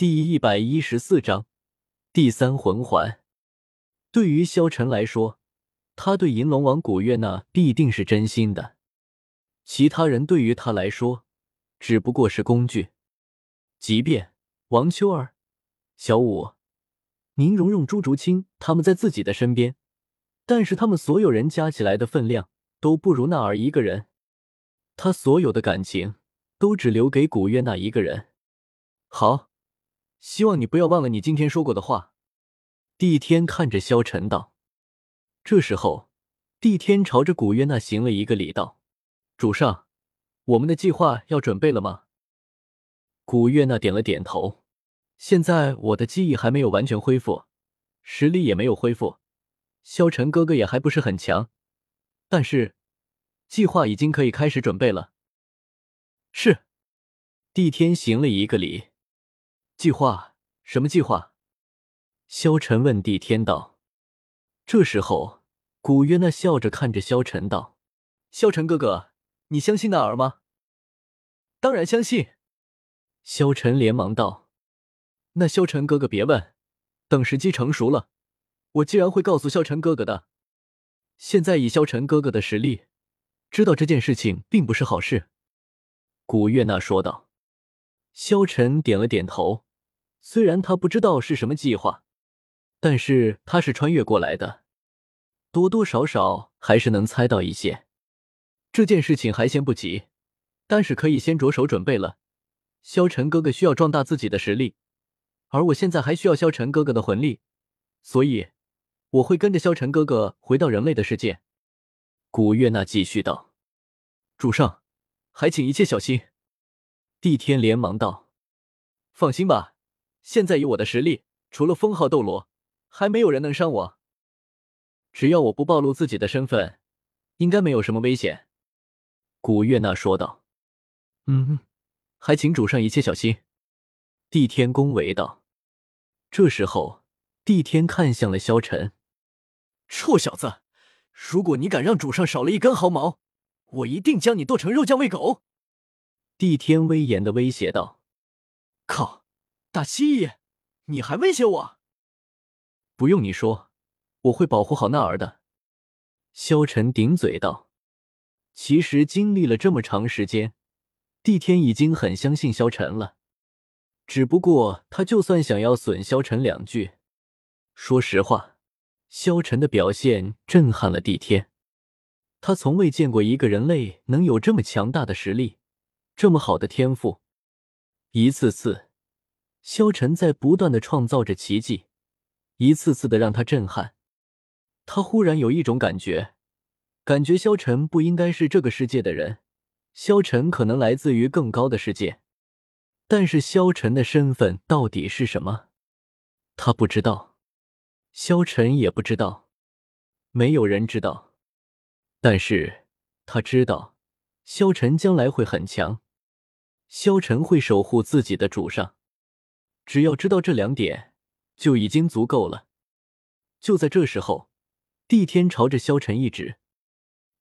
第一百一十四章第三魂环。对于萧晨来说，他对银龙王古月娜必定是真心的，其他人对于他来说只不过是工具。即便王秋儿、小舞、宁荣荣、朱竹清他们在自己的身边，但是他们所有人加起来的分量都不如娜儿一个人。他所有的感情都只留给古月娜一个人。好。希望你不要忘了你今天说过的话。帝天看着萧晨道。这时候，帝天朝着古月娜行了一个礼，道：“主上，我们的计划要准备了吗？”古月娜点了点头。现在我的记忆还没有完全恢复，实力也没有恢复，萧晨哥哥也还不是很强，但是计划已经可以开始准备了。是，帝天行了一个礼。计划？什么计划？萧晨问帝天道。这时候，古月娜笑着看着萧晨道：“萧晨哥哥，你相信娜儿吗？”“当然相信。”萧晨连忙道。“那萧晨哥哥别问，等时机成熟了，我自然会告诉萧晨哥哥的。现在以萧晨哥哥的实力，知道这件事情并不是好事。”古月娜说道。萧晨点了点头。虽然他不知道是什么计划，但是他是穿越过来的，多多少少还是能猜到一些。这件事情还先不急，但是可以先着手准备了。萧晨哥哥需要壮大自己的实力，而我现在还需要萧晨哥哥的魂力，所以我会跟着萧晨哥哥回到人类的世界。古月娜继续道：“主上，还请一切小心。”帝天连忙道：“放心吧。”现在以我的实力，除了封号斗罗，还没有人能伤我。只要我不暴露自己的身份，应该没有什么危险。”古月娜说道。“嗯，还请主上一切小心。”帝天恭维道。这时候，帝天看向了萧晨：“臭小子，如果你敢让主上少了一根毫毛，我一定将你剁成肉酱喂狗！”帝天威严的威胁道。“靠！”大蜥蜴，你还威胁我？不用你说，我会保护好娜儿的。萧晨顶嘴道。其实经历了这么长时间，帝天已经很相信萧晨了。只不过他就算想要损萧晨两句，说实话，萧晨的表现震撼了帝天。他从未见过一个人类能有这么强大的实力，这么好的天赋，一次次。萧晨在不断的创造着奇迹，一次次的让他震撼。他忽然有一种感觉，感觉萧晨不应该是这个世界的人，萧晨可能来自于更高的世界。但是萧晨的身份到底是什么？他不知道，萧晨也不知道，没有人知道。但是他知道，萧晨将来会很强，萧晨会守护自己的主上。只要知道这两点，就已经足够了。就在这时候，帝天朝着萧晨一指，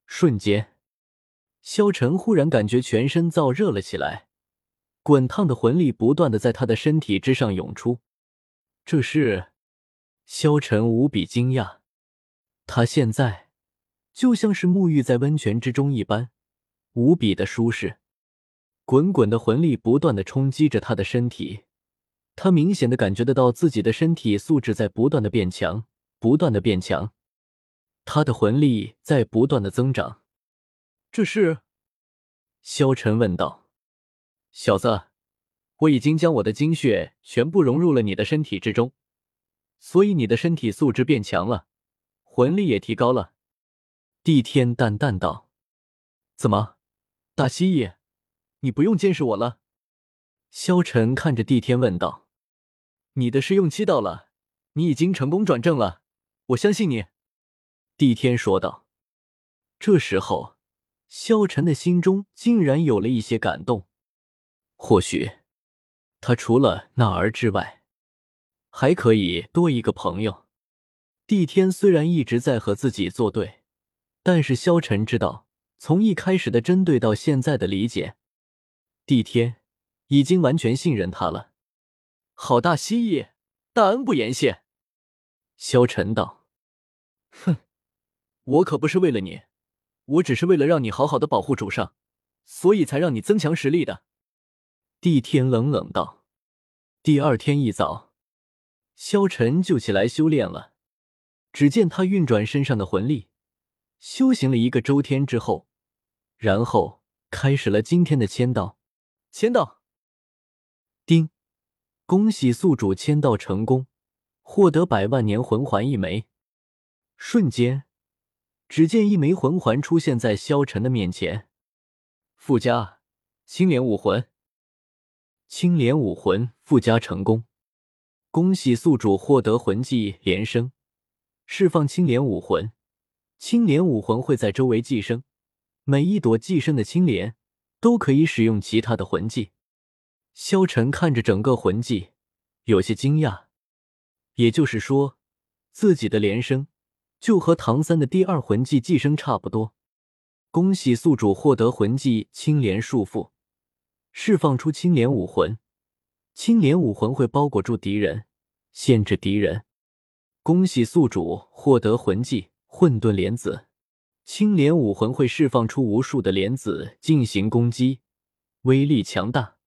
瞬间，萧晨忽然感觉全身燥热了起来，滚烫的魂力不断的在他的身体之上涌出。这是萧晨无比惊讶，他现在就像是沐浴在温泉之中一般，无比的舒适。滚滚的魂力不断的冲击着他的身体。他明显的感觉得到自己的身体素质在不断的变强，不断的变强，他的魂力在不断的增长。这是？萧晨问道：“小子，我已经将我的精血全部融入了你的身体之中，所以你的身体素质变强了，魂力也提高了。”帝天淡淡道：“怎么，大蜥蜴，你不用监视我了？”萧晨看着帝天问道。你的试用期到了，你已经成功转正了，我相信你。”帝天说道。这时候，萧晨的心中竟然有了一些感动。或许，他除了那儿之外，还可以多一个朋友。帝天虽然一直在和自己作对，但是萧晨知道，从一开始的针对到现在的理解，帝天已经完全信任他了。好大心意，大恩不言谢。萧晨道：“哼，我可不是为了你，我只是为了让你好好的保护主上，所以才让你增强实力的。”帝天冷冷道。第二天一早，萧晨就起来修炼了。只见他运转身上的魂力，修行了一个周天之后，然后开始了今天的签到。签到，恭喜宿主签到成功，获得百万年魂环一枚。瞬间，只见一枚魂环出现在萧晨的面前。附加青莲武魂，青莲武魂附加成功，恭喜宿主获得魂技连生。释放青莲武魂，青莲武魂会在周围寄生，每一朵寄生的青莲都可以使用其他的魂技。萧晨看着整个魂技，有些惊讶。也就是说，自己的连生就和唐三的第二魂技寄生差不多。恭喜宿主获得魂技青莲束缚，释放出青莲武魂，青莲武魂会包裹住敌人，限制敌人。恭喜宿主获得魂技混沌莲子，青莲武魂会释放出无数的莲子进行攻击，威力强大。